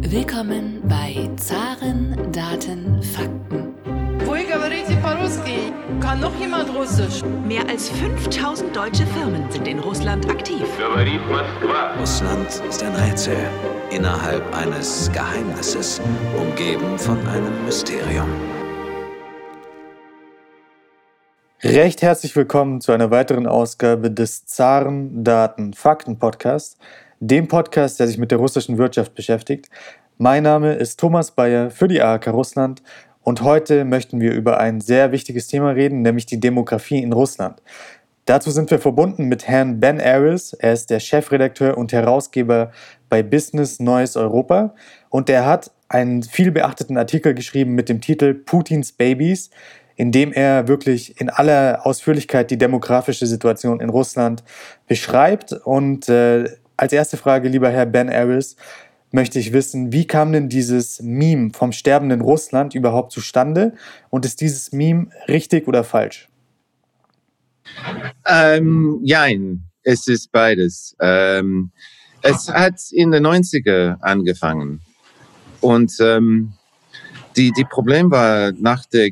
Willkommen bei Zaren, Daten, Fakten. Kann noch jemand Russisch? Mehr als 5000 deutsche Firmen sind in Russland aktiv. Russland ist ein Rätsel innerhalb eines Geheimnisses, umgeben von einem Mysterium. Recht herzlich willkommen zu einer weiteren Ausgabe des Zaren Daten Fakten Podcasts dem Podcast, der sich mit der russischen Wirtschaft beschäftigt. Mein Name ist Thomas Bayer für die AHK Russland und heute möchten wir über ein sehr wichtiges Thema reden, nämlich die Demografie in Russland. Dazu sind wir verbunden mit Herrn Ben Aris. Er ist der Chefredakteur und Herausgeber bei Business Neues Europa und er hat einen viel beachteten Artikel geschrieben mit dem Titel Putins Babies, in dem er wirklich in aller Ausführlichkeit die demografische Situation in Russland beschreibt. Und äh, als erste Frage, lieber Herr Ben Aris, möchte ich wissen, wie kam denn dieses Meme vom sterbenden Russland überhaupt zustande? Und ist dieses Meme richtig oder falsch? Ähm, nein, es ist beides. Ähm, es hat in den 90er angefangen. Und ähm, die, die Problem war nach der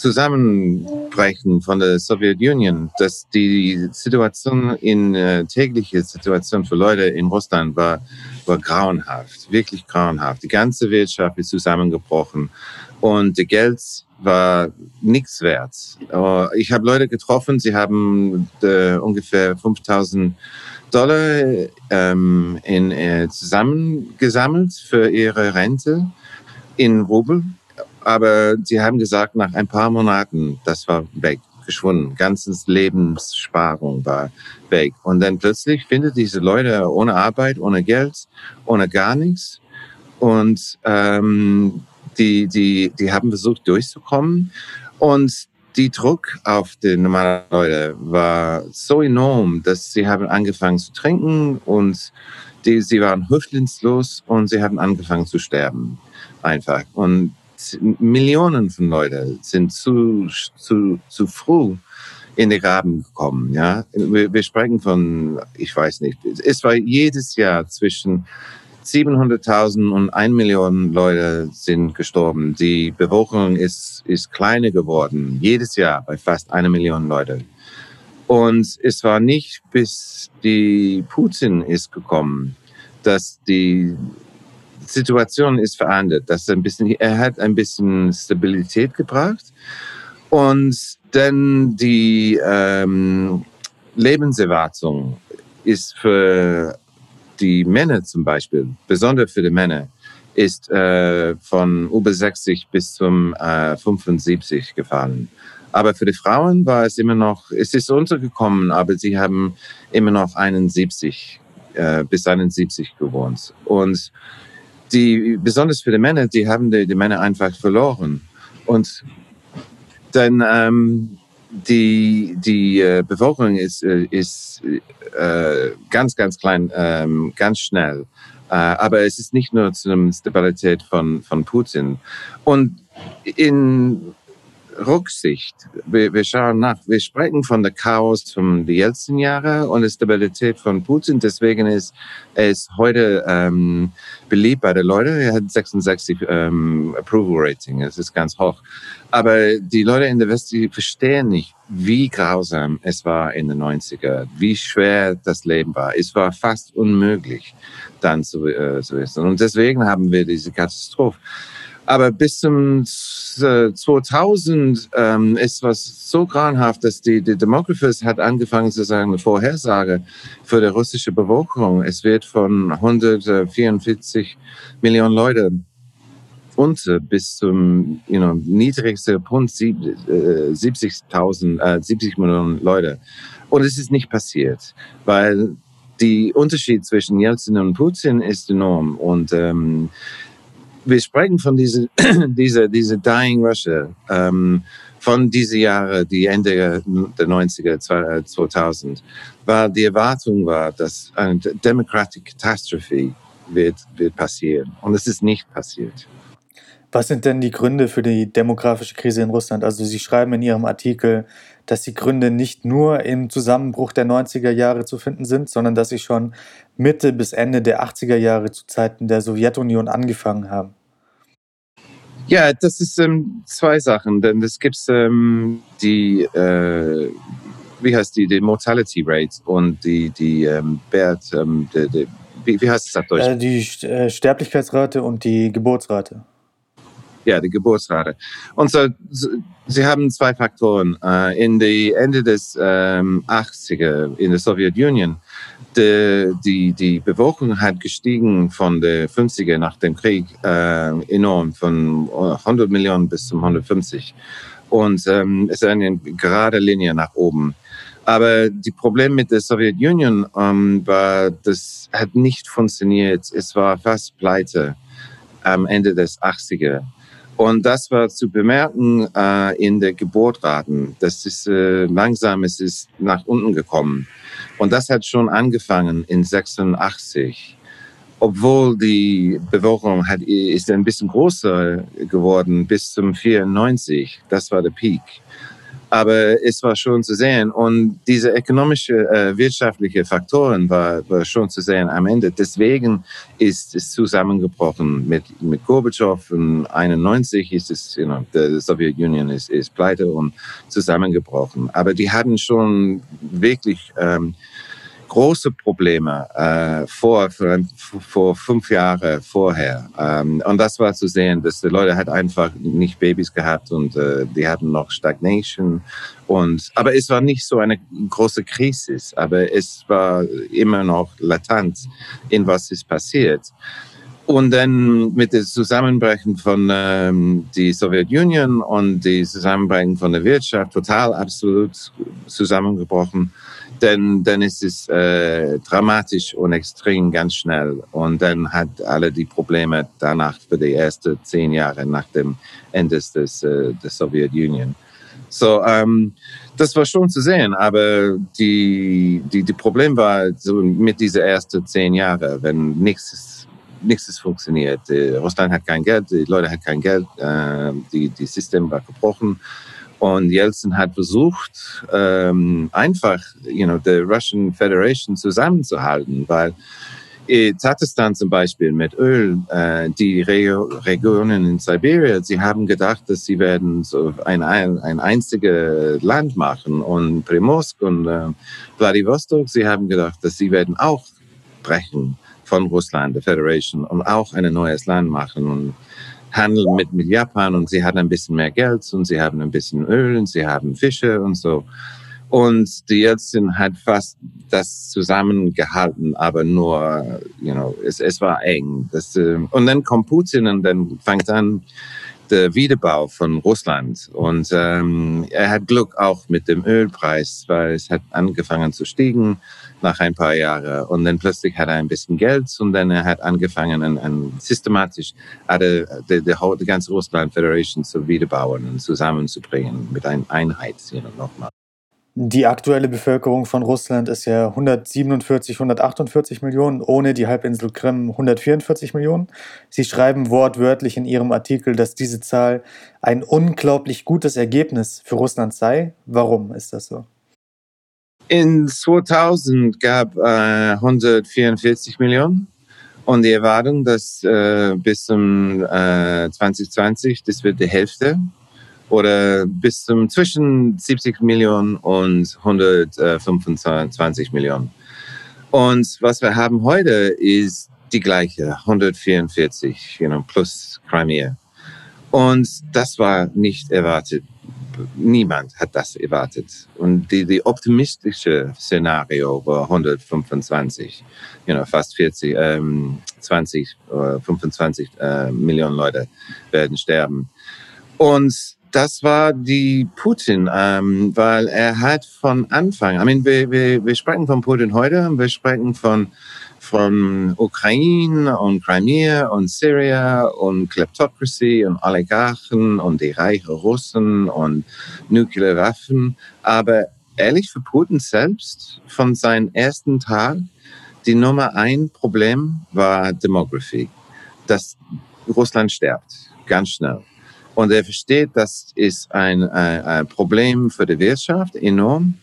Zusammenbrechen von der Sowjetunion, dass die Situation in äh, tägliche Situation für Leute in Russland war, war grauenhaft, wirklich grauenhaft. Die ganze Wirtschaft ist zusammengebrochen und das Geld war nichts wert. Uh, ich habe Leute getroffen, sie haben äh, ungefähr 5000 Dollar ähm, in, äh, zusammengesammelt für ihre Rente in Rubel aber sie haben gesagt, nach ein paar Monaten, das war weg, geschwunden. Ganzes Lebenssparung war weg. Und dann plötzlich findet diese Leute ohne Arbeit, ohne Geld, ohne gar nichts. Und ähm, die, die, die haben versucht durchzukommen. Und die Druck auf die normalen Leute war so enorm, dass sie haben angefangen zu trinken und die, sie waren häftlingslos und sie haben angefangen zu sterben. Einfach. Und Millionen von Leuten sind zu, zu, zu früh in den Graben gekommen. Ja? Wir, wir sprechen von, ich weiß nicht, es war jedes Jahr zwischen 700.000 und 1 Million Leute sind gestorben. Die Bevölkerung ist, ist kleiner geworden, jedes Jahr bei fast einer Million Leute. Und es war nicht bis die Putin ist gekommen, dass die Situation ist verändert. Das ein bisschen, er hat ein bisschen Stabilität gebracht und dann die ähm, Lebenserwartung ist für die Männer zum Beispiel, besonders für die Männer, ist äh, von über 60 bis zum äh, 75 gefallen. Aber für die Frauen war es immer noch, es ist untergekommen, aber sie haben immer noch 71 äh, bis 71 gewohnt. Und die, besonders für die Männer, die haben die, die Männer einfach verloren. Und dann ähm, die, die äh, Bevölkerung ist, äh, ist äh, ganz, ganz klein, ähm, ganz schnell. Äh, aber es ist nicht nur zur Stabilität von, von Putin. Und in Rücksicht. Wir, wir schauen nach. Wir sprechen von der Chaos von den letzten Jahren und der Stabilität von Putin. Deswegen ist ist heute ähm, beliebt bei den Leuten. Er hat 66 ähm, Approval Rating. Es ist ganz hoch. Aber die Leute in der West, verstehen nicht, wie grausam es war in den 90er, wie schwer das Leben war. Es war fast unmöglich, dann zu, äh, zu wissen. Und deswegen haben wir diese Katastrophe. Aber bis zum 2000 äh, ähm, ist was so grauenhaft, dass die, die Demographers hat angefangen zu sagen, eine Vorhersage für die russische Bevölkerung. Es wird von 144 Millionen Leute unter bis zum you know, niedrigsten Punkt 70.000, äh, 70 äh, Millionen Leute. Und es ist nicht passiert, weil die Unterschied zwischen Jelzin und Putin ist enorm. Und ähm, wir sprechen von dieser, dieser, dieser Dying Russia, ähm, von diese Jahre, die Ende der 90er, 2000, war die Erwartung war, dass eine Democratic Catastrophe wird, wird passieren. Und es ist nicht passiert. Was sind denn die Gründe für die demografische Krise in Russland? Also Sie schreiben in Ihrem Artikel, dass die Gründe nicht nur im Zusammenbruch der 90er Jahre zu finden sind, sondern dass sie schon Mitte bis Ende der 80er Jahre zu Zeiten der Sowjetunion angefangen haben. Ja, das ist ähm, zwei Sachen, denn es gibt ähm, die, äh, wie heißt die, die Mortality Rate und die, die ähm, Wert, ähm, die, die, wie, wie heißt es auf Deutsch? Äh, die äh, Sterblichkeitsrate und die Geburtsrate. Ja, die Geburtsrate. Und so, sie haben zwei Faktoren. Äh, in die Ende des ähm, 80er in der Sowjetunion, die, die, die Bevölkerung hat gestiegen von der 50er nach dem Krieg äh, enorm, von 100 Millionen bis zum 150. Und ähm, es ist eine gerade Linie nach oben. Aber die Problem mit der Sowjetunion ähm, war, das hat nicht funktioniert. Es war fast pleite am Ende des 80er. Und das war zu bemerken äh, in der Geburtraten. Das ist äh, langsam, es ist nach unten gekommen. Und das hat schon angefangen in 86. Obwohl die Bevölkerung hat, ist ein bisschen größer geworden bis zum 94. Das war der Peak. Aber es war schon zu sehen. Und diese ökonomische, äh, wirtschaftliche Faktoren war, war schon zu sehen am Ende. Deswegen ist es zusammengebrochen mit, mit Gorbatschow. In 91 ist es, you know, die Sowjetunion ist, ist pleite und zusammengebrochen. Aber die hatten schon wirklich, ähm, große Probleme äh, vor, vor fünf Jahren vorher. Ähm, und das war zu sehen, dass die Leute halt einfach nicht Babys gehabt und äh, die hatten noch Stagnation. Und, aber es war nicht so eine große Krise, aber es war immer noch latent, in was ist passiert. Und dann mit dem Zusammenbrechen von ähm, die Sowjetunion und die Zusammenbrechen von der Wirtschaft total absolut zusammengebrochen dann, dann ist es äh, dramatisch und extrem ganz schnell. Und dann hat alle die Probleme danach für die ersten zehn Jahre nach dem Ende des, äh, der Sowjetunion. So, ähm, das war schon zu sehen, aber die, die, die Problem war so mit diesen ersten zehn Jahren, wenn nichts, nichts funktioniert. Russland hat kein Geld, die Leute haben kein Geld, äh, die, die System war gebrochen. Und Yeltsin hat versucht, ähm, einfach, you know, the Russian Federation zusammenzuhalten, weil Tatarstan zum Beispiel mit Öl, äh, die Re Regionen in Sibirien, sie haben gedacht, dass sie werden so ein, ein, ein einziges Land machen. Und Primorsk und äh, Vladivostok, sie haben gedacht, dass sie werden auch brechen von Russland, der Federation, und auch ein neues Land machen. Und handeln mit, mit Japan und sie haben ein bisschen mehr Geld und sie haben ein bisschen Öl und sie haben Fische und so. Und die Jelzin hat fast das zusammengehalten, aber nur, you know, es, es war eng. Das, äh, und dann kommt Putin und dann fängt an der Wiedebau von Russland. Und ähm, er hat Glück auch mit dem Ölpreis, weil es hat angefangen zu stiegen nach ein paar Jahren. Und dann plötzlich hat er ein bisschen Geld und dann er hat angefangen, an, an systematisch die, die, die, ganze Russland Federation zu wiederbauen und zusammenzubringen mit einer Einheit nochmal. Die aktuelle Bevölkerung von Russland ist ja 147, 148 Millionen, ohne die Halbinsel Krim 144 Millionen. Sie schreiben wortwörtlich in Ihrem Artikel, dass diese Zahl ein unglaublich gutes Ergebnis für Russland sei. Warum ist das so? In 2000 gab äh, 144 Millionen und die Erwartung, dass äh, bis zum äh, 2020 das wird die Hälfte oder bis zum zwischen 70 Millionen und 125 Millionen. Und was wir haben heute ist die gleiche, 144, you know, plus Crimea. Und das war nicht erwartet. Niemand hat das erwartet. Und die, die optimistische Szenario war 125, you know, fast 40, ähm, 20, äh, 25 äh, Millionen Leute werden sterben. Und das war die Putin, ähm, weil er hat von Anfang, I mean, wir, wir, wir sprechen von Putin heute, wir sprechen von, von Ukraine und Crimea und Syria und Kleptocracy und Oligarchen und die reichen Russen und nukleare Waffen. Aber ehrlich für Putin selbst, von seinem ersten Tag, die Nummer ein Problem war Demography, dass Russland sterbt ganz schnell. Und er versteht, das ist ein, ein, ein Problem für die Wirtschaft enorm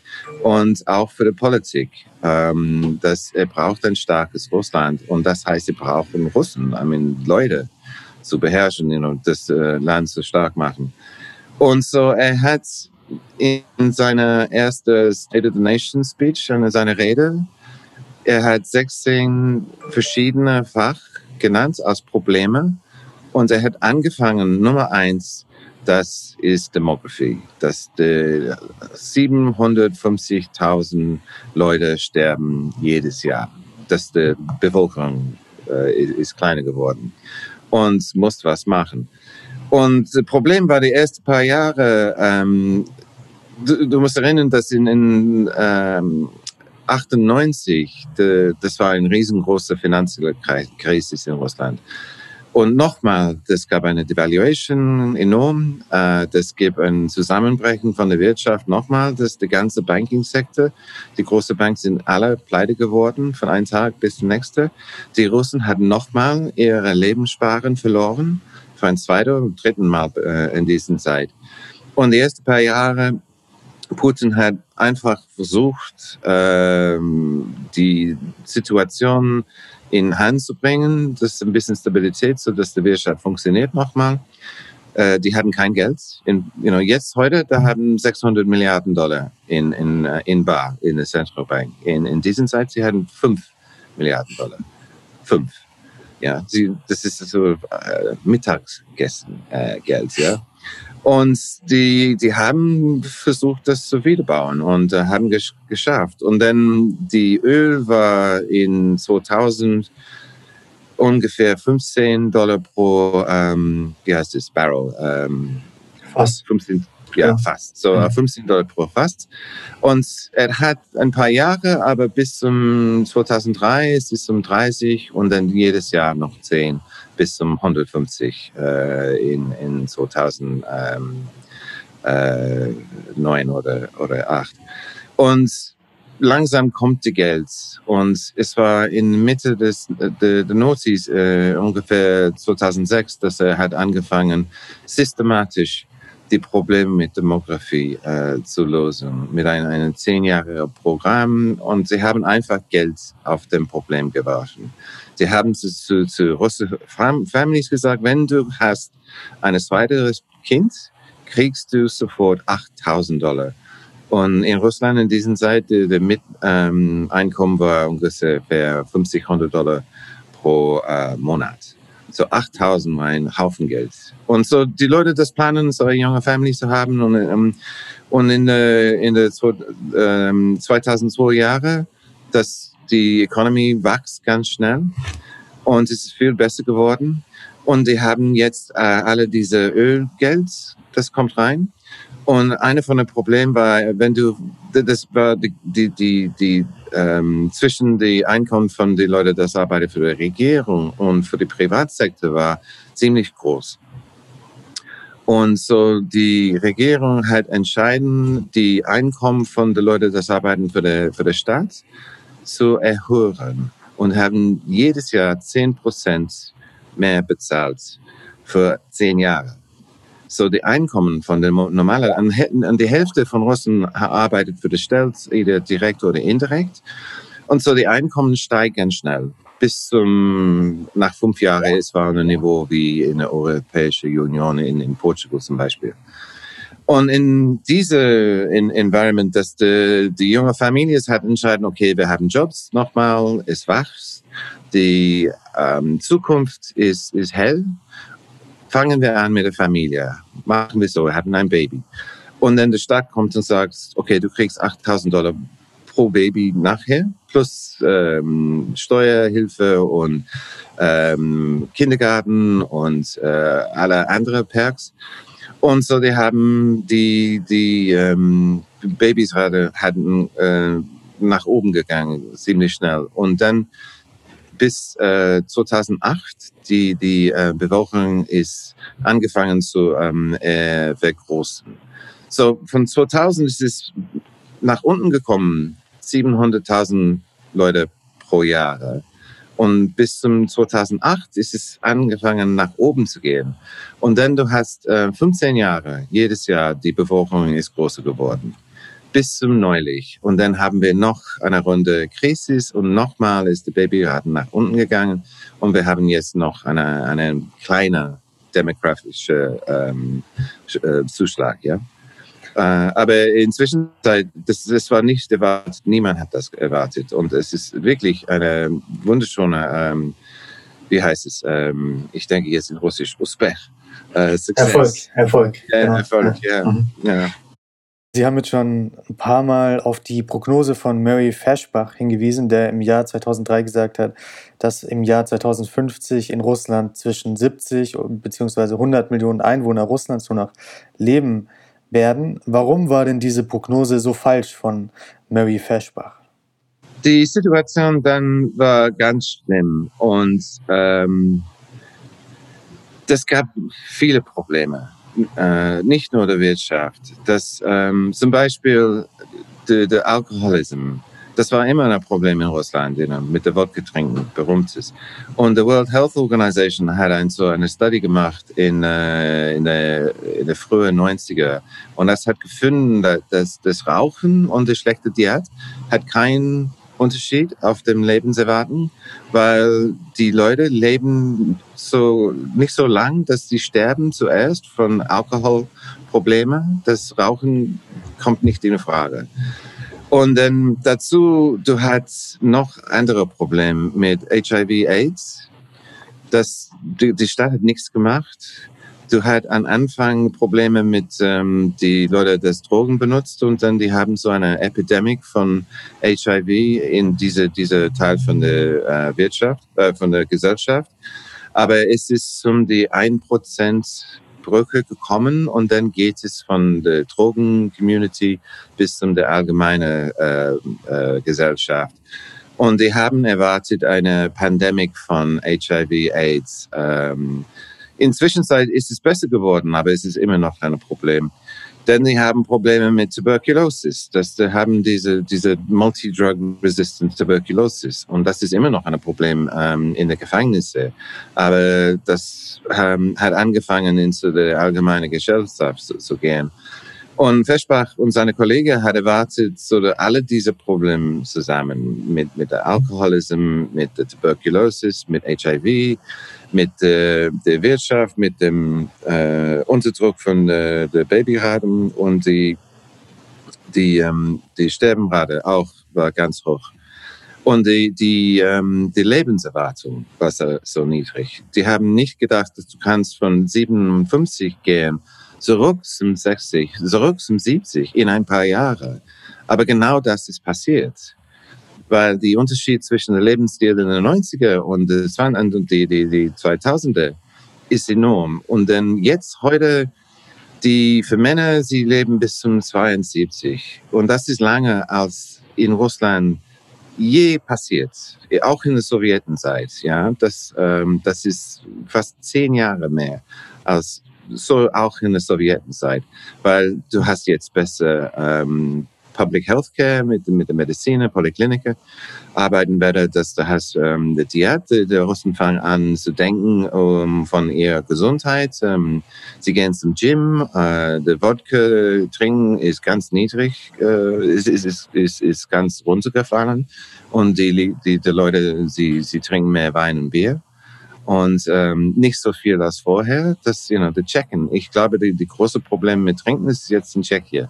und auch für die Politik. Ähm, dass er braucht ein starkes Russland und das heißt, er braucht Russen, I mean, Leute zu beherrschen und you know, das äh, Land zu stark machen. Und so er hat in seiner ersten State of the Nation Speech, in seiner Rede, er hat 16 verschiedene Fach genannt als Probleme und er hat angefangen, Nummer eins, das ist Demografie, dass 750.000 Leute sterben jedes Jahr, dass die Bevölkerung äh, ist kleiner geworden und muss was machen. Und das Problem war die ersten paar Jahre, ähm, du, du, musst erinnern, dass in, in ähm, 98, de, das war eine riesengroße finanzielle Krise in Russland. Und nochmal, das gab eine Devaluation enorm, äh, das gibt ein Zusammenbrechen von der Wirtschaft nochmal, das der ganze Banking-Sektor, die großen Banken sind alle pleite geworden von einem Tag bis zum nächsten. Die Russen hatten nochmal ihre Lebenssparen verloren, für ein zweites und dritten Mal äh, in dieser Zeit. Und die ersten paar Jahre Putin hat einfach versucht, ähm, die Situation in Hand zu bringen, das ist ein bisschen Stabilität, so dass die Wirtschaft funktioniert nochmal. Äh, die hatten kein Geld. In, you know, jetzt heute, da haben 600 Milliarden Dollar in, in, äh, in Bar, in der Central Bank. In, in dieser Zeit, sie hatten 5 Milliarden Dollar. 5. Ja, sie, das ist so äh, Mittagsgeld, äh, ja. Und die, die haben versucht, das zu wiederbauen und äh, haben gesch geschafft. Und dann die Öl war in 2000 ungefähr 15 Dollar pro, ähm, wie heißt es, Barrel? Ähm, fast. 15, ja, ja, fast. So ja. 15 Dollar pro fast. Und er hat ein paar Jahre, aber bis zum 2003 ist es um 30 und dann jedes Jahr noch 10 bis zum 150 äh, in, in 2009 äh, oder, oder 8. Und langsam kommt die Geld. Und es war in Mitte des, der, der Nazis, äh, ungefähr 2006, dass er hat angefangen, systematisch die Probleme mit Demografie äh, zu lösen, mit einem, einem zehnjährigen Programm. Und sie haben einfach Geld auf dem Problem geworfen. Sie haben zu, zu, zu russischen Families gesagt, wenn du hast ein zweites Kind, kriegst du sofort 8000 Dollar. Und in Russland in dieser Zeit, der Miteinkommen ähm, war ungefähr 50, 100 Dollar pro äh, Monat. So 8000 war ein Haufen Geld. Und so die Leute das planen, so eine junge Familie zu haben. Und, ähm, und in der, in der ähm, 2002 Jahre, das die Economy wächst ganz schnell und es ist viel besser geworden. Und die haben jetzt äh, alle diese Ölgeld, das kommt rein. Und eine von den Problemen war, wenn du, das war die, die, die, die ähm, zwischen die Einkommen von den Leuten, das arbeiten für die Regierung und für den Privatsektor war ziemlich groß. Und so die Regierung hat entschieden, die Einkommen von den Leuten, das arbeiten für die, für die Staat, zu erhöhen und haben jedes Jahr 10 Prozent mehr bezahlt für zehn Jahre. So die Einkommen von den normalen, an die Hälfte von Russen arbeitet für die Stadt, entweder direkt oder indirekt. Und so die Einkommen steigen schnell. Bis zum, nach fünf Jahren es ein Niveau wie in der Europäischen Union, in, in Portugal zum Beispiel. Und in diese in Environment, dass die, die junge Familie hat entscheiden, okay, wir haben Jobs nochmal, es wächst, die ähm, Zukunft ist, ist hell. Fangen wir an mit der Familie. Machen wir so, wir haben ein Baby. Und dann der Staat kommt und sagt, okay, du kriegst 8000 Dollar pro Baby nachher, plus ähm, Steuerhilfe und ähm, Kindergarten und äh, alle andere Perks. Und so, die haben die, die ähm, Babysrate hatten äh, nach oben gegangen, ziemlich schnell. Und dann bis äh, 2008, die, die äh, Bevölkerung ist angefangen zu ähm, äh, vergroßen. So, von 2000 ist es nach unten gekommen, 700.000 Leute pro Jahr. Und bis zum 2008 ist es angefangen, nach oben zu gehen. Und dann du hast äh, 15 Jahre, jedes Jahr, die Bevölkerung ist größer geworden. Bis zum neulich. Und dann haben wir noch eine Runde Krise und nochmal ist die Babyraten nach unten gegangen. Und wir haben jetzt noch eine, eine kleine demografische ähm, äh, Zuschlag, ja. Äh, aber inzwischen, das, das war nicht erwartet, niemand hat das erwartet. Und es ist wirklich eine wunderschöne, ähm, wie heißt es, ähm, ich denke jetzt in Russisch, Uspech. Äh, Erfolg, Erfolg. Ja, genau. Erfolg, ja. Mhm. ja. Sie haben jetzt schon ein paar Mal auf die Prognose von Murray Feschbach hingewiesen, der im Jahr 2003 gesagt hat, dass im Jahr 2050 in Russland zwischen 70 bzw. 100 Millionen Einwohner Russlands nur noch leben werden. Warum war denn diese Prognose so falsch von Mary Feschbach? Die Situation dann war ganz schlimm und ähm, das gab viele Probleme, äh, nicht nur der Wirtschaft. Das, ähm, zum Beispiel der, der Alkoholismus das war immer ein Problem in Russland, mit der Wodka trinken, berühmt ist. Und die World Health Organization hat ein, so eine Studie gemacht in, äh, in, der, in der frühen 90er. Und das hat gefunden, dass das Rauchen und die schlechte Diät hat keinen Unterschied auf dem Lebenserwarten, weil die Leute leben so nicht so lang, dass sie sterben zuerst von Alkoholproblemen. Das Rauchen kommt nicht in Frage. Und dann dazu, du hast noch andere Probleme mit HIV-Aids. Das, die, die Stadt hat nichts gemacht. Du hast am Anfang Probleme mit ähm, die Leute, das Drogen benutzt und dann die haben so eine Epidemie von HIV in diese diese Teil von der äh, Wirtschaft, äh, von der Gesellschaft. Aber es ist um die ein Prozent Brücke gekommen und dann geht es von der Drogen-Community bis zum der allgemeine äh, äh, Gesellschaft. Und die haben erwartet eine Pandemie von HIV-AIDS. Ähm, inzwischen ist es besser geworden, aber es ist immer noch ein Problem. Denn die haben Probleme mit Tuberkulosis. Das, die haben diese, diese Multidrug-resistant Tuberkulosis. Und das ist immer noch ein Problem ähm, in den Gefängnissen. Aber das ähm, hat angefangen, into die allgemeine Gesellschaft zu, zu gehen. Und Feschbach und seine Kollegen hat erwartet, so alle diese Probleme zusammen mit, mit der Alkoholismus, mit der Tuberkulosis, mit HIV, mit äh, der Wirtschaft, mit dem äh, Unterdruck von äh, der Babyraten und die, die, ähm, die Sterbenrate auch war ganz hoch. Und die, die, ähm, die Lebenserwartung war so, niedrig. Die haben nicht gedacht, dass du kannst von 57 gehen, zurück zum 60, zurück zum 70 in ein paar Jahre. Aber genau das ist passiert weil die Unterschied zwischen der Lebensstil in den 90er und die, die, die 2000er ist enorm. Und dann jetzt heute, die für Männer, sie leben bis zum 72. Und das ist lange als in Russland je passiert, auch in der Sowjetenzeit. Ja, das, ähm, das ist fast zehn Jahre mehr als so auch in der Sowjetenzeit, weil du hast jetzt besser ähm, Public Healthcare, mit, mit der Medizin, Polikliniker arbeiten werde, dass da hast ähm, die der Russen fangen an zu denken um, von ihrer Gesundheit. Ähm, sie gehen zum Gym, äh, der Wodka trinken ist ganz niedrig, äh, ist, ist, ist, ist ganz runtergefallen und die, die, die Leute, sie, sie trinken mehr Wein und Bier und ähm, nicht so viel als vorher. Das, you know, the Checken. Ich glaube, die, die große Problem mit Trinken ist jetzt in Tschechien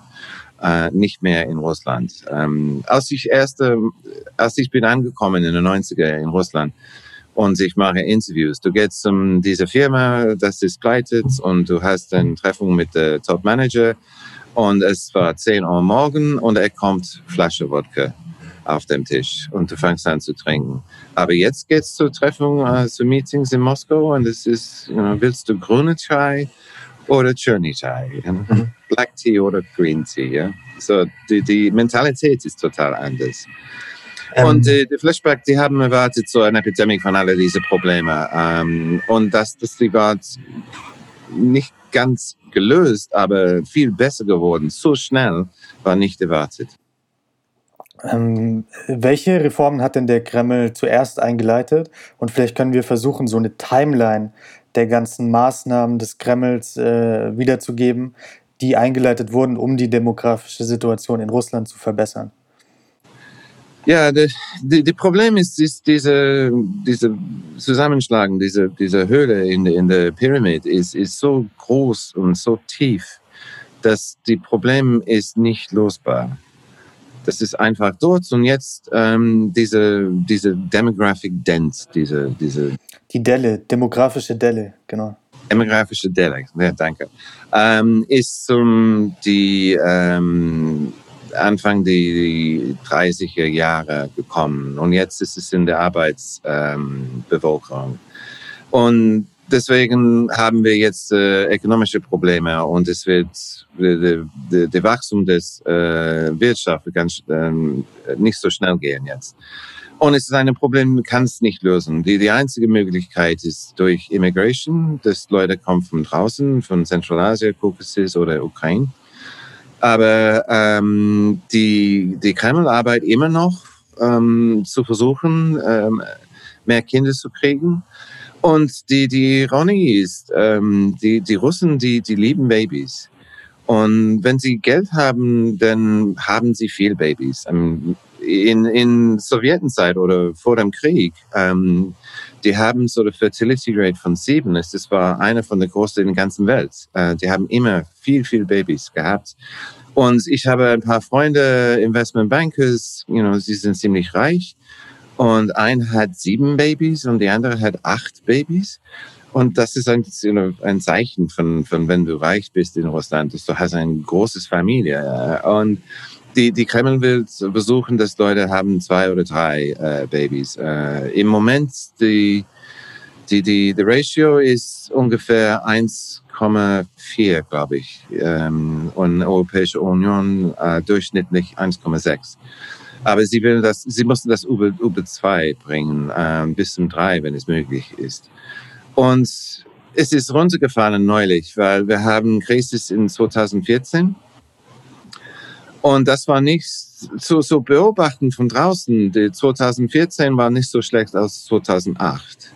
äh, nicht mehr in Russland. Ähm, als ich erste, als ich bin angekommen in den 90er in Russland und ich mache Interviews, du gehst zu dieser Firma, das ist pleitet und du hast eine Treffung mit der Top Manager und es war 10 Uhr morgen und er kommt Flasche Wodka auf dem Tisch und du fängst an zu trinken. Aber jetzt geht's zur Treffung, äh, zu Meetings in Moskau und es ist, you know, willst du grüne Chai oder Journey Chai, mhm. Black Tea oder Green Tea. Ja? So, die, die Mentalität ist total anders. Ähm. Und äh, die Flashback, die haben erwartet so eine Epidemie von all diesen Problemen. Ähm, und dass das die war nicht ganz gelöst, aber viel besser geworden, so schnell, war nicht erwartet. Ähm, welche Reformen hat denn der Kreml zuerst eingeleitet? Und vielleicht können wir versuchen, so eine Timeline der ganzen Maßnahmen des Kremls äh, wiederzugeben, die eingeleitet wurden, um die demografische Situation in Russland zu verbessern. Ja, das Problem ist, ist diese, diese Zusammenschlagen, diese, diese Höhle in, in der Pyramide ist, ist so groß und so tief, dass die Problem ist nicht losbar. Das ist einfach dort und jetzt ähm, diese, diese Demographic Dent, diese, diese. Die Delle, demografische Delle, genau. Demografische Delle, ja, danke. Ähm, ist um die ähm, Anfang die 30er Jahre gekommen und jetzt ist es in der Arbeitsbevölkerung. Und deswegen haben wir jetzt äh, ökonomische Probleme und es wird der Wachstum des äh, Wirtschaft ganz äh, nicht so schnell gehen jetzt. Und es ist ein Problem, kann es nicht lösen. Die, die einzige Möglichkeit ist durch Immigration, dass Leute kommen von draußen, von Zentralasien, Kaukasus oder Ukraine. Aber ähm, die, die Kreml-Arbeit immer noch ähm, zu versuchen, ähm, mehr Kinder zu kriegen. Und die, die Ironie ist, ähm, die, die Russen, die, die lieben Babys. Und wenn sie Geld haben, dann haben sie viel Babys. Ähm, in, in Sowjetenzeit oder vor dem Krieg, ähm, die haben so eine Fertility Rate von sieben. Das war einer von der größten in der ganzen Welt. Äh, die haben immer viel, viel Babys gehabt. Und ich habe ein paar Freunde, Investment Bankers, you know, sie sind ziemlich reich. Und ein hat sieben Babys und die andere hat acht Babys. Und das ist ein, ein Zeichen von, von, wenn du reich bist in Russland, dass du hast eine große Familie. Und die, die Kreml will versuchen, dass Leute haben zwei oder drei äh, Babys. Äh, Im Moment die die, die, die Ratio ist ungefähr 1,4, glaube ich. Ähm, und Europäische Union äh, durchschnittlich 1,6. Aber sie will das, sie mussten das über, über zwei bringen, äh, bis zum drei, wenn es möglich ist. Und es ist runtergefallen neulich, weil wir haben Krise in 2014 und das war nicht so, so beobachten von draußen. Die 2014 war nicht so schlecht als 2008.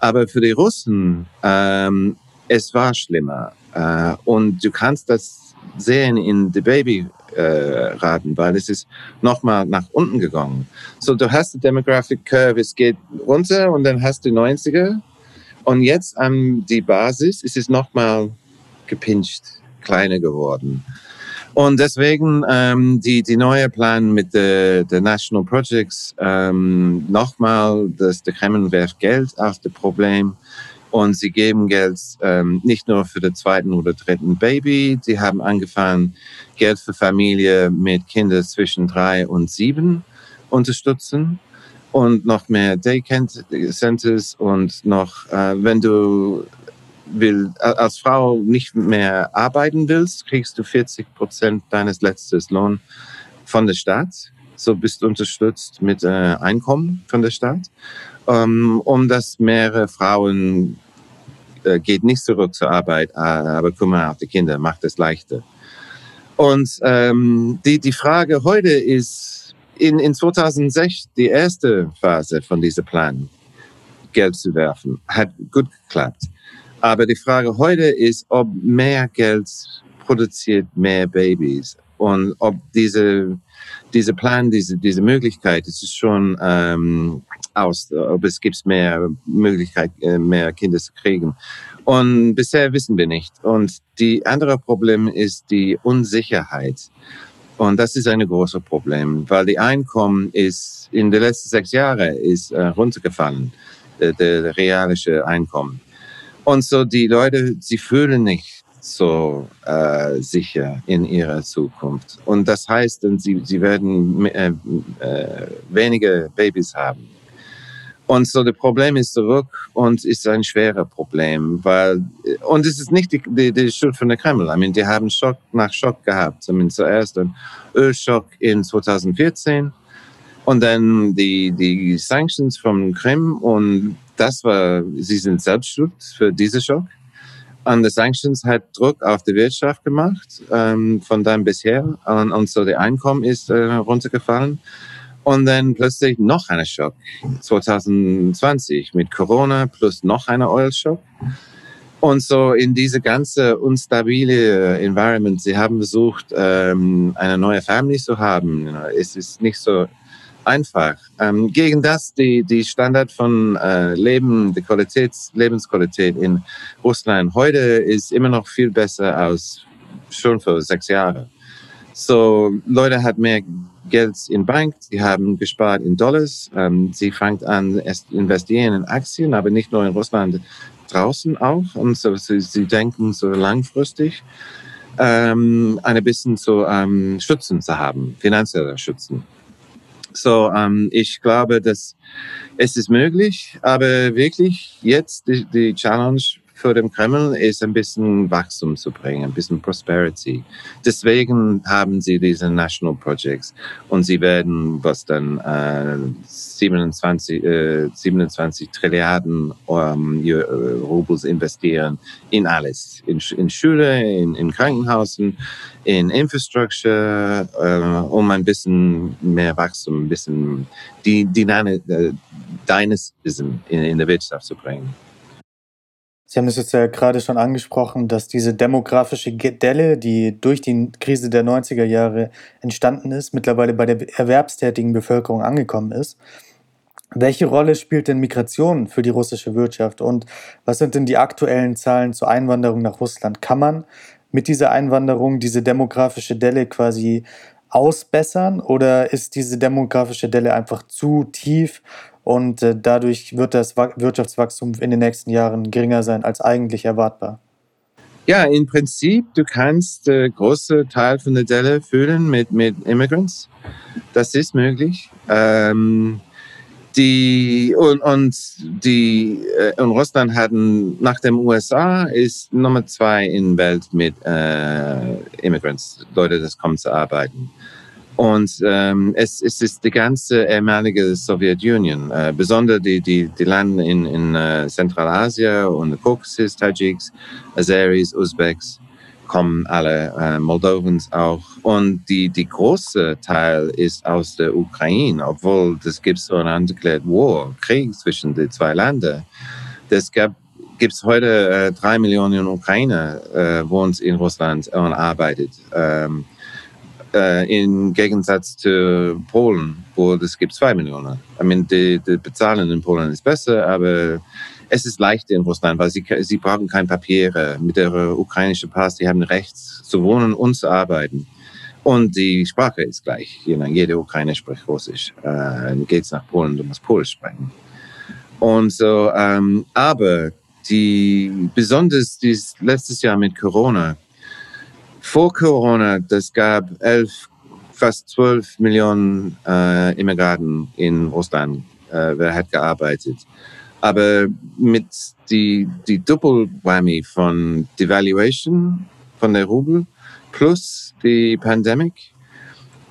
Aber für die Russen, ähm, es war schlimmer. Äh, und du kannst das sehen in die Babyraten, äh, weil es ist nochmal nach unten gegangen. So, du hast die Demographic Curve, es geht runter und dann hast du 90er. Und jetzt an die Basis ist es nochmal gepinscht, kleiner geworden. Und deswegen ähm, die, die neue Plan mit der de National Projects, ähm, nochmal, dass der Kreml werft Geld auf das Problem und sie geben Geld ähm, nicht nur für den zweiten oder dritten Baby, sie haben angefangen, Geld für Familie mit Kindern zwischen drei und sieben unterstützen und noch mehr Daycare Centers und noch, äh, wenn du will, als Frau nicht mehr arbeiten willst, kriegst du 40 Prozent deines letzten Lohn von der Stadt. So bist du unterstützt mit äh, Einkommen von der Stadt. Ähm, um dass mehrere Frauen äh, geht nicht zurück zur Arbeit, äh, aber kümmern auf die Kinder, macht es leichter. Und ähm, die, die Frage heute ist, in, in 2006, die erste Phase von diesem Plan, Geld zu werfen, hat gut geklappt. Aber die Frage heute ist, ob mehr Geld produziert mehr Babys und ob diese, diese Plan, diese, diese Möglichkeit, es ist schon ähm, aus, ob es gibt mehr Möglichkeit, äh, mehr Kinder zu kriegen. Und bisher wissen wir nicht. Und die andere Problem ist die Unsicherheit. Und das ist ein großes Problem, weil die Einkommen ist in den letzten sechs Jahren ist äh, runtergefallen, der, der realische Einkommen. Und so die Leute, sie fühlen nicht so äh, sicher in ihrer Zukunft. Und das heißt, sie, sie werden äh, äh, weniger Babys haben. Und so das Problem ist zurück und ist ein schwerer Problem, weil und es ist nicht die, die, die Schuld von der Kreml. I mean, die haben Schock nach Schock gehabt. Mean, zuerst ein Ölschock in 2014 und dann die die Sanctions vom Krim und das war, sie sind selbst schuld für diesen Schock. Und die Sanctions hat Druck auf die Wirtschaft gemacht, ähm, von dann bisher. Und, und so der Einkommen ist äh, runtergefallen. Und dann plötzlich noch eine Schock. 2020 mit Corona plus noch eine Oil-Schock. Und so in diese ganze unstabile Environment, sie haben versucht, ähm, eine neue Family zu haben. Es ist nicht so einfach. Ähm, gegen das die, die Standard von äh, Leben, die Qualität, Lebensqualität in Russland heute ist immer noch viel besser als schon vor sechs Jahren. So, Leute hat mehr Geld in Bank, sie haben gespart in Dollars, ähm, sie fangen an, investieren in Aktien, aber nicht nur in Russland, draußen auch. Und so, sie, sie denken so langfristig, ähm, ein bisschen zu ähm, Schützen zu haben, finanzielle Schützen. So, ähm, ich glaube, dass es ist möglich, aber wirklich jetzt die, die Challenge für den Kreml ist ein bisschen Wachstum zu bringen, ein bisschen Prosperity. Deswegen haben sie diese National Projects und sie werden, was dann äh, 27, äh, 27 Trilliarden ähm, äh, Rubels investieren in alles, in, in Schule, in, in Krankenhausen, in Infrastructure, äh, um ein bisschen mehr Wachstum, ein bisschen die, äh, Dynamism in, in der Wirtschaft zu bringen. Sie haben es jetzt ja gerade schon angesprochen, dass diese demografische Delle, die durch die Krise der 90er Jahre entstanden ist, mittlerweile bei der erwerbstätigen Bevölkerung angekommen ist. Welche Rolle spielt denn Migration für die russische Wirtschaft und was sind denn die aktuellen Zahlen zur Einwanderung nach Russland? Kann man mit dieser Einwanderung diese demografische Delle quasi ausbessern oder ist diese demografische Delle einfach zu tief und äh, dadurch wird das Wirtschaftswachstum in den nächsten Jahren geringer sein als eigentlich erwartbar. Ja, im Prinzip, du kannst äh, große Teil von der Delle füllen mit, mit Immigrants. Das ist möglich. Ähm, die, und, und die äh, und Russland hatten nach dem USA ist Nummer zwei in Welt mit äh, Immigrants, Leute, das kommen zu arbeiten. Und ähm, es, es ist die ganze ehemalige Sowjetunion, äh, besonders die, die, die Länder in, in äh, Zentralasien und Kaukasus, Tajiks, Azeris, Usbeks, kommen alle, äh, Moldowens auch. Und die, die große Teil ist aus der Ukraine, obwohl es gibt so einen undeclared War, Krieg zwischen den zwei Ländern. Es gibt heute äh, drei Millionen Ukrainer, äh, wohnt in Russland und arbeitet. Ähm, äh, im Gegensatz zu Polen, wo es gibt zwei Millionen. I mean, die, die Bezahlen in Polen ist besser, aber es ist leicht in Russland, weil sie, sie brauchen kein Papiere. Mit der ukrainischen Pass, die haben Recht zu wohnen und zu arbeiten. Und die Sprache ist gleich. Jede Ukraine spricht Russisch. Äh, geht's nach Polen, du musst Polisch sprechen. Und so, ähm, aber die, besonders dieses letztes Jahr mit Corona, vor Corona, das gab elf, fast zwölf Millionen äh, Immigranten in Russland, äh, wer hat gearbeitet. Aber mit die, die Doppelwhammy von Devaluation von der Rubel plus die Pandemic,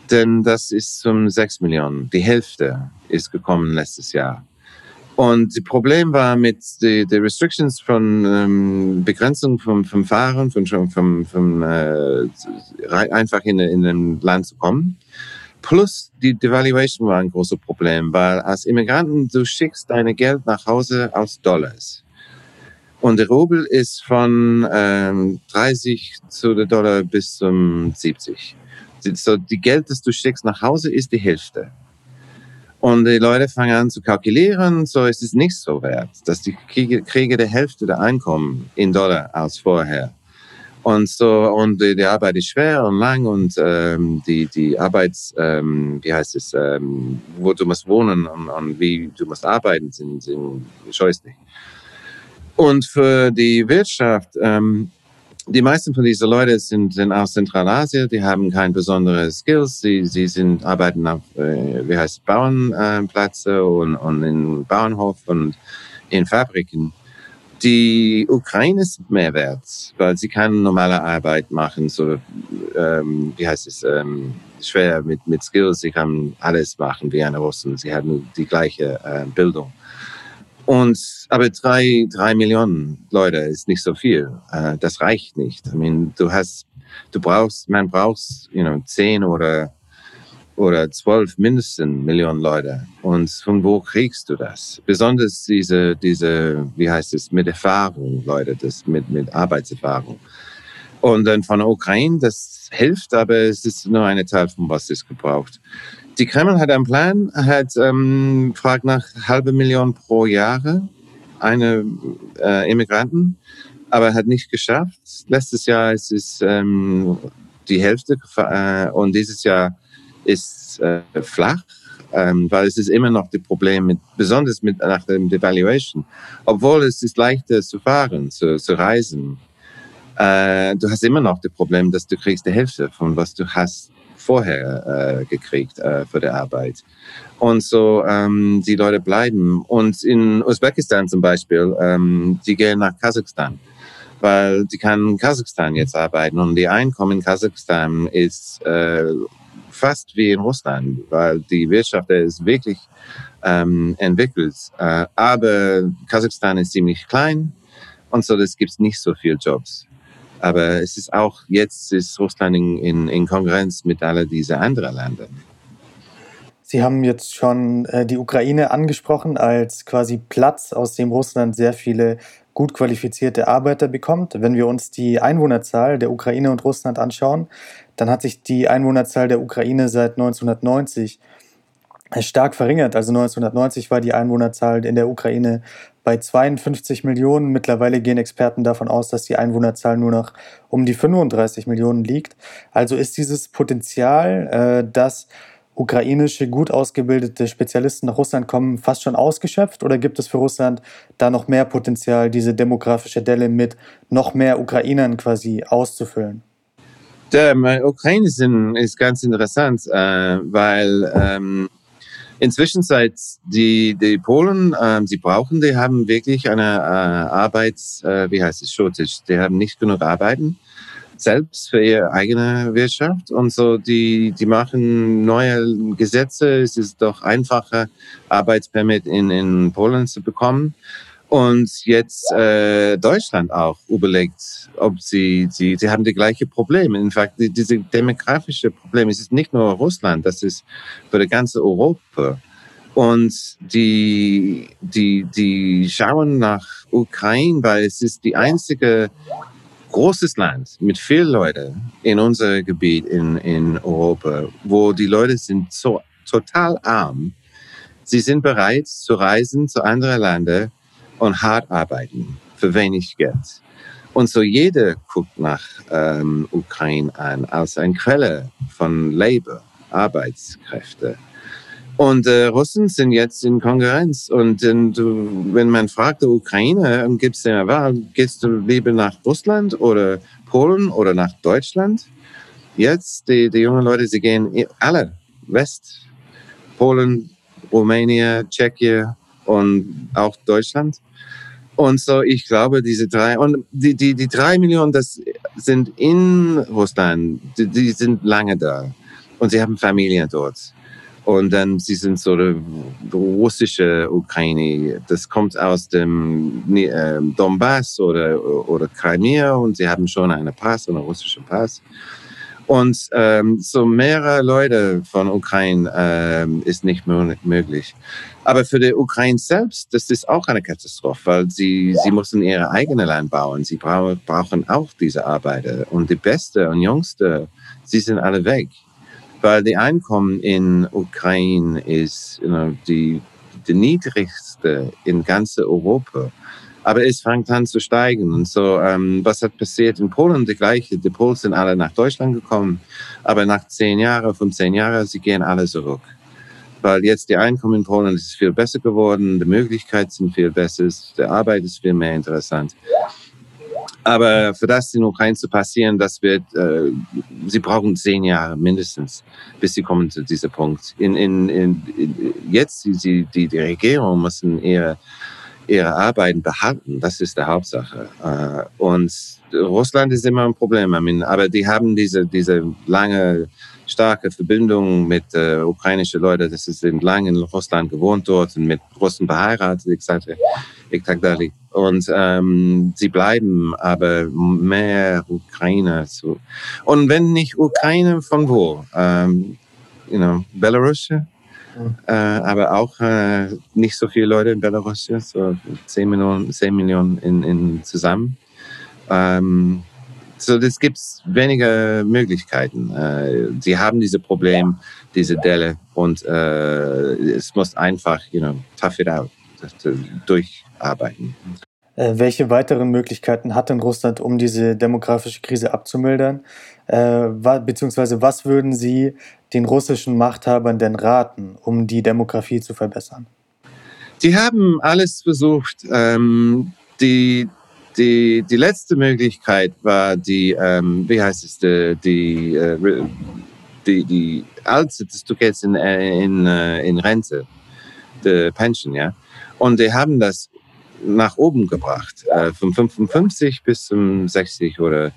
denn das ist zum sechs Millionen. Die Hälfte ist gekommen letztes Jahr. Und das Problem war mit den Restrictions von ähm, Begrenzung vom, vom Fahren, von, vom, vom äh, einfach in, in ein Land zu kommen. Plus die Devaluation war ein großes Problem, weil als Immigranten du schickst deine Geld nach Hause aus Dollars. Und der Rubel ist von ähm, 30 zu der Dollar bis zum 70. So die Geld, das du schickst nach Hause, ist die Hälfte. Und die Leute fangen an zu kalkulieren, so ist es nicht so wert, dass die Kriege, Kriege die Hälfte der Einkommen in Dollar als vorher. Und so, und die, die Arbeit ist schwer und lang und ähm, die, die Arbeits, ähm, wie heißt es, ähm, wo du musst wohnen und, und wie du musst arbeiten, sind, sind scheußlich. Und für die Wirtschaft, ähm, die meisten von diesen Leuten sind, sind aus Zentralasien, die haben keine besonderen Skills, sie, sie sind, arbeiten auf, äh, wie heißt Bauernplätze und, und in Bauernhof und in Fabriken. Die Ukraine ist mehr wert, weil sie keine normale Arbeit machen, so, ähm, wie heißt es, ähm, schwer mit, mit Skills, sie kann alles machen wie eine Russen, sie haben die gleiche äh, Bildung. Und, aber drei, drei Millionen Leute ist nicht so viel. Äh, das reicht nicht. I mean, du hast, du brauchst, man brauchst, you know, zehn oder, oder zwölf mindestens Millionen Leute. Und von wo kriegst du das? Besonders diese, diese, wie heißt es, mit Erfahrung, Leute, das mit, mit Arbeitserfahrung. Und dann von der Ukraine, das hilft, aber es ist nur eine Teil von was es gebraucht. Die Kreml hat einen Plan, hat ähm, fragt nach halbe Million pro Jahre eine äh, Immigranten, aber hat nicht geschafft. Letztes Jahr ist es ähm, die Hälfte äh, und dieses Jahr ist äh, flach, ähm, weil es ist immer noch das Problem mit, besonders mit nach dem Devaluation, obwohl es ist leichter zu fahren, zu, zu reisen. Äh, du hast immer noch das Problem, dass du kriegst die Hälfte von was du hast vorher äh, gekriegt äh, für die Arbeit. Und so ähm, die Leute bleiben. Und in Usbekistan zum Beispiel, ähm, die gehen nach Kasachstan, weil die kann in Kasachstan jetzt arbeiten und die Einkommen in Kasachstan ist äh, fast wie in Russland, weil die Wirtschaft ist wirklich ähm, entwickelt. Äh, aber Kasachstan ist ziemlich klein und so das gibt nicht so viele Jobs. Aber es ist auch, jetzt ist Russland in, in, in Konkurrenz mit all diesen anderen Ländern. Sie haben jetzt schon äh, die Ukraine angesprochen als quasi Platz, aus dem Russland sehr viele gut qualifizierte Arbeiter bekommt. Wenn wir uns die Einwohnerzahl der Ukraine und Russland anschauen, dann hat sich die Einwohnerzahl der Ukraine seit 1990 stark verringert. Also 1990 war die Einwohnerzahl in der Ukraine bei 52 Millionen. Mittlerweile gehen Experten davon aus, dass die Einwohnerzahl nur noch um die 35 Millionen liegt. Also ist dieses Potenzial, äh, dass ukrainische gut ausgebildete Spezialisten nach Russland kommen, fast schon ausgeschöpft? Oder gibt es für Russland da noch mehr Potenzial, diese demografische Delle mit noch mehr Ukrainern quasi auszufüllen? Der Ukraine ist, ist ganz interessant, äh, weil ähm, Inzwischen seit die, die Polen, ähm, sie brauchen, die haben wirklich eine äh, Arbeits, äh, wie heißt es, Shortage. Die haben nicht genug Arbeiten selbst für ihre eigene Wirtschaft und so die die machen neue Gesetze. Es ist doch einfacher Arbeitspermit in in Polen zu bekommen und jetzt äh, Deutschland auch überlegt, ob sie, sie, sie haben die gleiche Probleme. In fact, die, diese demografische Probleme, es ist nicht nur Russland, das ist für die ganze Europa. Und die, die, die schauen nach Ukraine, weil es ist die einzige großes Land mit vielen Leuten in unserem Gebiet in, in Europa, wo die Leute sind so total arm. Sie sind bereit zu reisen zu anderen Ländern und hart arbeiten für wenig Geld. Und so jeder guckt nach ähm, Ukraine an als eine Quelle von Labor, Arbeitskräfte. Und äh, Russen sind jetzt in Konkurrenz. Und äh, du, wenn man fragt, der Ukraine, gibt es eine Wahl, gehst du lieber nach Russland oder Polen oder nach Deutschland? Jetzt, die, die jungen Leute, sie gehen alle West, Polen, Rumänien, Tschechien und auch Deutschland. Und so, ich glaube, diese drei, und die, die, die drei Millionen, das sind in Russland, die, die sind lange da. Und sie haben Familie dort. Und dann, sie sind so russische Ukraine. Das kommt aus dem äh, Donbass oder, oder Crimea und sie haben schon einen Pass, einen russischen Pass. Und ähm, so mehrere Leute von Ukraine ähm, ist nicht möglich. Aber für die Ukraine selbst, das ist auch eine Katastrophe, weil sie, sie müssen ihre eigene Land bauen. Sie brauchen, brauchen auch diese Arbeiter. Und die Beste und Jüngste, sie sind alle weg. Weil die Einkommen in Ukraine ist you know, die, die niedrigste in ganz Europa. Aber es fängt an zu steigen. Und so, ähm, was hat passiert in Polen? Die gleiche. Die Polen sind alle nach Deutschland gekommen. Aber nach zehn Jahren, 15 Jahren, sie gehen alle zurück. Weil jetzt die Einkommen in Polen ist viel besser geworden, die Möglichkeiten sind viel besser, die Arbeit ist viel mehr interessant. Aber für das in Ukraine zu passieren, das wird, äh, sie brauchen zehn Jahre mindestens, bis sie kommen zu diesem Punkt. In, in, in, jetzt, die, die, die Regierung müssen eher ihre Arbeiten behalten. Das ist die Hauptsache. Äh, und Russland ist immer ein Problem. aber die haben diese, diese lange starke Verbindungen mit äh, ukrainischen Leuten. Das sind lange in Russland gewohnt dort und mit Russen verheiratet, ich sagte, ich sagte, und ähm, sie bleiben aber mehr Ukrainer zu. Und wenn nicht Ukraine, von wo? Ähm, you know, Belarus? Äh, aber auch äh, nicht so viele Leute in Belarus, so 10 Millionen, 10 Millionen in, in zusammen. Ähm, so, das gibt weniger Möglichkeiten. Äh, sie haben diese Problem, diese Delle und äh, es muss einfach, you know, tough it out, durcharbeiten. Äh, welche weiteren Möglichkeiten hat denn Russland, um diese demografische Krise abzumildern? Äh, beziehungsweise was würden Sie den russischen Machthabern denn raten, um die Demografie zu verbessern? Die haben alles versucht. Ähm, die, die, die letzte Möglichkeit war die, ähm, wie heißt es, die, die, äh, die, die Alte, du jetzt in, in, in Rente, die Pension, ja. Und die haben das nach oben gebracht, äh, von 55 bis zum 60 oder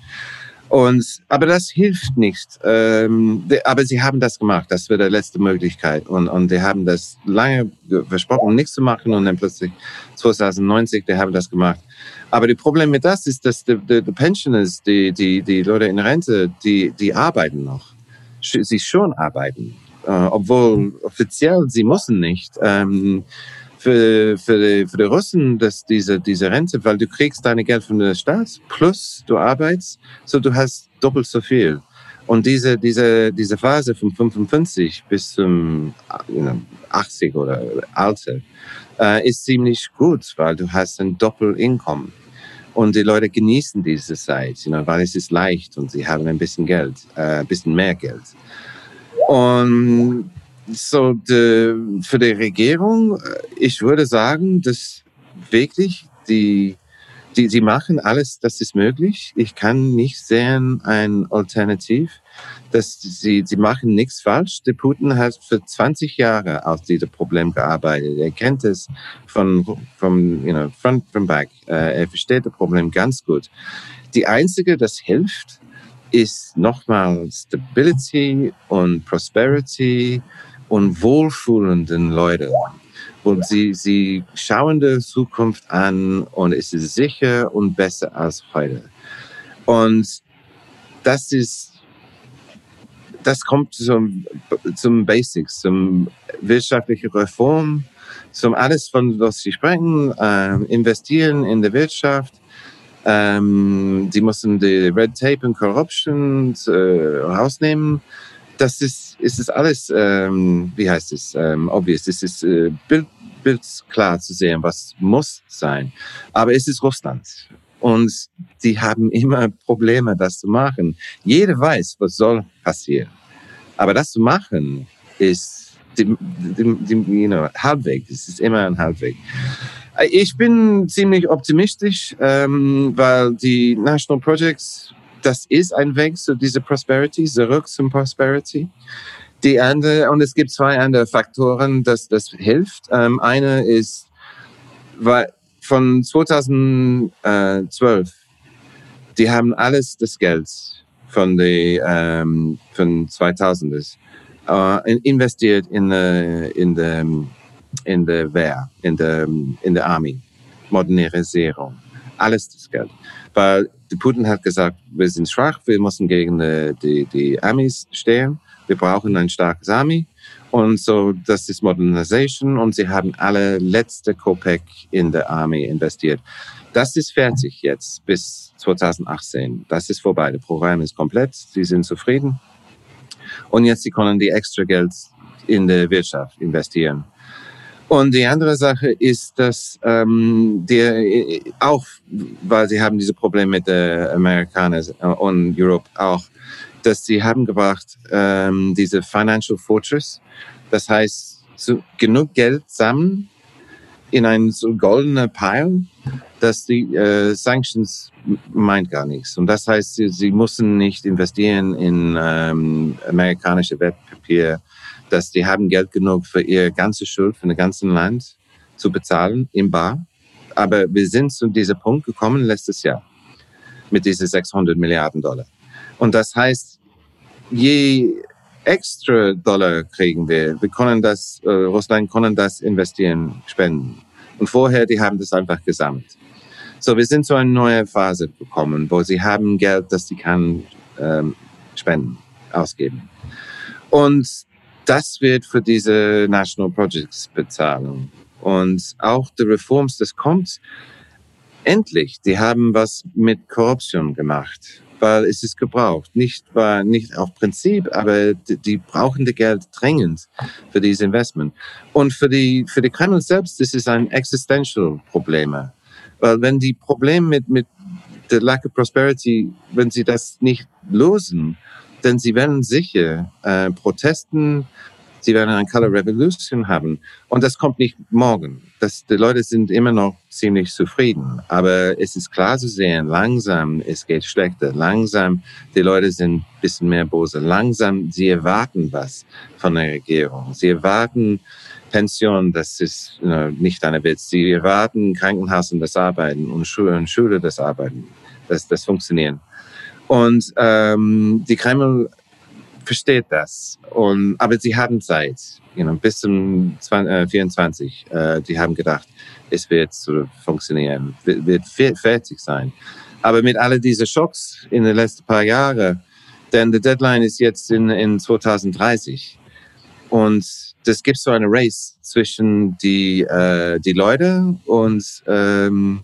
und, aber das hilft nicht. Ähm, de, aber sie haben das gemacht. Das wäre die letzte Möglichkeit. Und, und die haben das lange versprochen, nichts zu machen. Und dann plötzlich 2090, die haben das gemacht. Aber das Problem mit das ist, dass die, die, die Pensioners, die, die, die Leute in Rente, die, die arbeiten noch. Sie schon arbeiten. Äh, obwohl offiziell sie müssen nicht. Ähm, für, für, die, für die Russen, dass diese, diese Rente, weil du kriegst deine Geld von der Staat, plus du arbeitest, so du hast doppelt so viel. Und diese, diese, diese Phase von 55 bis zum you know, 80 oder Alter äh, ist ziemlich gut, weil du hast ein Doppeleinkommen. Und die Leute genießen diese Zeit, you know, weil es ist leicht und sie haben ein bisschen Geld, äh, ein bisschen mehr Geld. Und so de, für die Regierung, äh, ich würde sagen, dass wirklich die, die, sie machen alles, das ist möglich. Ich kann nicht sehen ein Alternativ, dass sie, sie machen nichts falsch. Der Putin hat für 20 Jahre auf diesem Problem gearbeitet. Er kennt es von, von you know, front from back. Äh, er versteht das Problem ganz gut. Die einzige, das hilft, ist nochmal Stability und Prosperity und wohlfühlenden Leute. Und sie, sie schauen die Zukunft an und es ist sicher und besser als heute. Und das ist, das kommt zum, zum Basics, zum wirtschaftlichen Reform, zum alles, von was sie sprechen, äh, investieren in der Wirtschaft. Ähm, sie müssen die Red Tape und Corruption äh, rausnehmen das ist, ist es alles, ähm, wie heißt es, ähm, obvious. Es ist äh, Bild, Bild klar zu sehen, was muss sein. Aber es ist Russland. Und die haben immer Probleme, das zu machen. Jeder weiß, was soll passieren. Aber das zu machen, ist die, die, die, you know, Halbweg. Es ist immer ein Halbweg. Ich bin ziemlich optimistisch, ähm, weil die National Projects das ist ein Weg zu dieser Prosperity, zurück zum Prosperity. Die andere, und es gibt zwei andere Faktoren, dass das hilft. Ähm, eine ist, weil von 2012, die haben alles das Geld von die ähm, von 2000 äh, investiert in der in der in der Wehr, in der in der Army, Modernisierung, alles das Geld, weil Putin hat gesagt, wir sind schwach, wir müssen gegen äh, die, die Amis stehen, wir brauchen ein starkes Army. Und so, das ist Modernization und sie haben alle letzte Kopek in der Army investiert. Das ist fertig jetzt bis 2018. Das ist vorbei. Das Programm ist komplett. Sie sind zufrieden. Und jetzt sie können die extra Geld in der Wirtschaft investieren. Und die andere Sache ist, dass ähm, die, auch, weil sie haben diese Probleme mit den Amerikanern und Europe auch, dass sie haben gebracht ähm, diese Financial Fortress, das heißt so genug Geld sammeln in ein so goldener Pile, dass die äh, Sanctions meint gar nichts. Und das heißt, sie, sie müssen nicht investieren in ähm, amerikanische Wertpapier dass die haben Geld genug für ihre ganze Schuld, für das ganze Land zu bezahlen im Bar. Aber wir sind zu diesem Punkt gekommen letztes Jahr mit diesen 600 Milliarden Dollar. Und das heißt, je extra Dollar kriegen wir. Wir können das, äh, Russland können das investieren, spenden. Und vorher, die haben das einfach gesammelt. So, wir sind zu einer neuen Phase gekommen, wo sie haben Geld, das sie kann ähm, spenden, ausgeben. Und das wird für diese National Projects bezahlen. Und auch die Reforms, das kommt endlich. Die haben was mit Korruption gemacht weil es ist gebraucht. Nicht, war nicht auf Prinzip, aber die, die brauchen das Geld dringend für dieses Investment. Und für die, für die Kreml selbst ist es ein existential Problem. Weil wenn die Probleme mit, mit der Lack of Prosperity, wenn sie das nicht lösen, dann sie werden sicher äh, Protesten sie werden eine Color Revolution haben. Und das kommt nicht morgen. Das, die Leute sind immer noch ziemlich zufrieden. Aber es ist klar zu sehen, langsam, es geht schlechter. Langsam, die Leute sind ein bisschen mehr böse. Langsam, sie erwarten was von der Regierung. Sie erwarten Pension, das ist you know, nicht eine Witz. Sie erwarten Krankenhaus und das Arbeiten und Schule und Schule das Arbeiten. Das, das funktionieren. Und ähm, die Kreml versteht das. Und, aber sie haben Zeit, you know, bis zum 2024. Äh, äh, die haben gedacht, es wird so funktionieren, wird, wird fertig sein. Aber mit all diesen Schocks in den letzten paar Jahren, denn die Deadline ist jetzt in, in 2030. Und das gibt so eine Race zwischen die, äh, die Leute und ähm,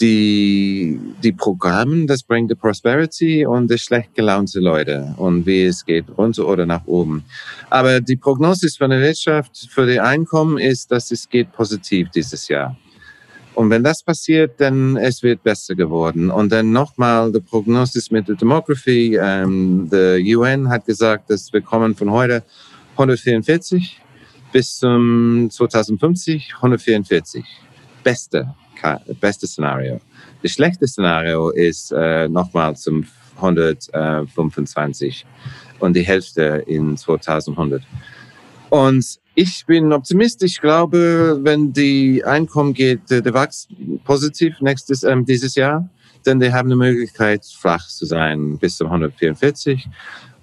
die, die Programme, das bringt die Prosperity und die schlecht gelaunte Leute und wie es geht, runter oder nach oben. Aber die Prognose von der Wirtschaft für die Einkommen ist, dass es geht positiv dieses Jahr. Und wenn das passiert, dann es wird besser geworden. Und dann nochmal die Prognose mit der Demography. Ähm, der UN hat gesagt, dass wir kommen von heute 144 bis zum 2050 144. Beste beste Szenario. Das schlechte Szenario ist äh, nochmal zum 125 und die Hälfte in 2100. Und ich bin optimistisch. Ich glaube, wenn die Einkommen geht, der, der wächst positiv nächstes, ähm, dieses Jahr, denn die haben eine Möglichkeit, flach zu sein bis zum 144.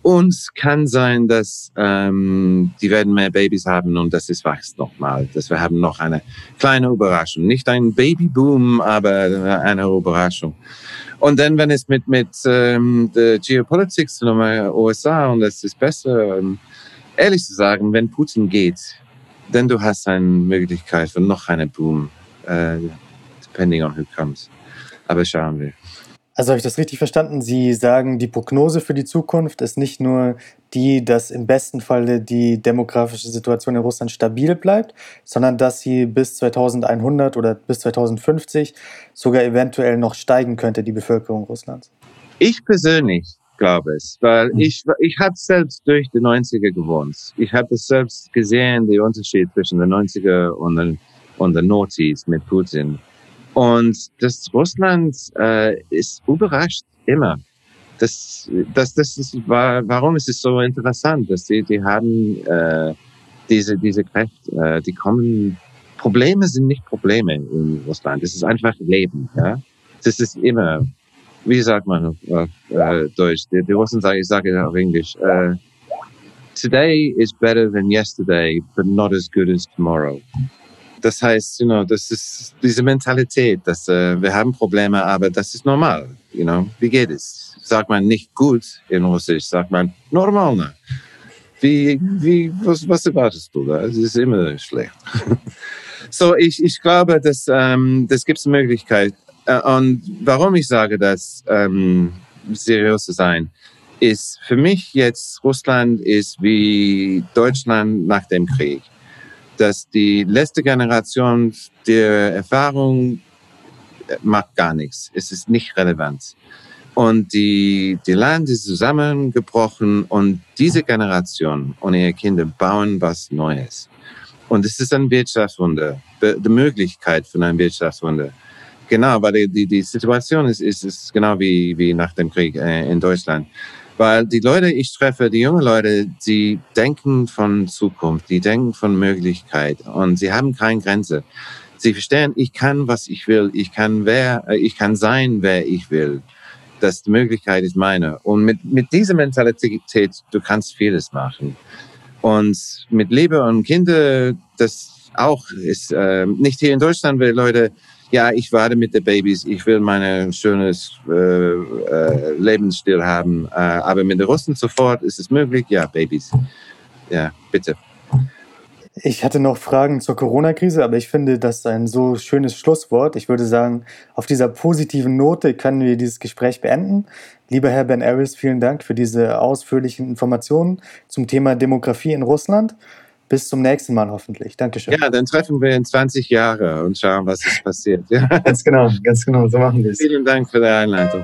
Und kann sein, dass ähm, die werden mehr Babys haben und das ist wächst nochmal. Dass wir haben noch eine kleine Überraschung. Nicht ein Babyboom, aber eine Überraschung. Und dann, wenn es mit, mit ähm, der Geopolitics in den USA und das ist besser, ähm, ehrlich zu sagen, wenn Putin geht, dann du hast eine Möglichkeit für noch einen Boom, äh, depending on who comes. Aber schauen wir. Also habe ich das richtig verstanden? Sie sagen, die Prognose für die Zukunft ist nicht nur die, dass im besten Falle die demografische Situation in Russland stabil bleibt, sondern dass sie bis 2100 oder bis 2050 sogar eventuell noch steigen könnte, die Bevölkerung Russlands. Ich persönlich glaube es, weil hm. ich, ich habe selbst durch die 90er gewohnt. Ich habe es selbst gesehen, den Unterschied zwischen den 90er und den, und den Notis mit Putin. Und das Russland äh, ist überrascht immer. Das, das, das ist, war, warum ist es so interessant, dass die, die haben äh, diese, diese Kräfte, äh, die kommen, Probleme sind nicht Probleme in Russland, das ist einfach Leben. Ja? Das ist immer, wie sagt man auf äh, Deutsch, die, die Russen sagen, ich sage auf Englisch, äh, today is better than yesterday, but not as good as tomorrow. Das heißt, you know, das ist diese Mentalität, dass äh, wir haben Probleme, aber das ist normal. You know, wie geht es? Sagt man nicht gut in Russisch, sagt man normal. Ne? Wie, wie, was, was erwartest du da? Es ist immer schlecht. so, ich, ich glaube, dass ähm, das gibt es Möglichkeit. Äh, und warum ich sage das, ähm, seriös zu sein, ist für mich jetzt Russland ist wie Deutschland nach dem Krieg dass die letzte Generation der Erfahrung äh, macht gar nichts. Es ist nicht relevant. Und die, die Land ist zusammengebrochen und diese Generation und ihre Kinder bauen was Neues. Und es ist ein Wirtschaftswunder, die Möglichkeit von einem Wirtschaftswunder. Genau, weil die, die, die Situation ist, ist, ist genau wie, wie nach dem Krieg äh, in Deutschland. Weil die Leute, ich treffe, die jungen Leute, die denken von Zukunft, die denken von Möglichkeit und sie haben keine Grenze. Sie verstehen, ich kann, was ich will, ich kann wer, äh, ich kann sein, wer ich will. dass die Möglichkeit ist meine. Und mit, mit dieser Mentalität, du kannst vieles machen. Und mit Liebe und Kinder, das auch ist äh, nicht hier in Deutschland, weil Leute, ja, ich warte mit den Babys, ich will mein schönes äh, äh, Lebensstil haben. Äh, aber mit den Russen sofort ist es möglich, ja, Babys. Ja, bitte. Ich hatte noch Fragen zur Corona-Krise, aber ich finde das ein so schönes Schlusswort. Ich würde sagen, auf dieser positiven Note können wir dieses Gespräch beenden. Lieber Herr Ben Aris, vielen Dank für diese ausführlichen Informationen zum Thema Demografie in Russland. Bis zum nächsten Mal hoffentlich. Dankeschön. Ja, dann treffen wir in 20 Jahren und schauen, was ist passiert. Ja. Ganz genau, ganz genau, so machen wir es. Vielen Dank für die Einleitung.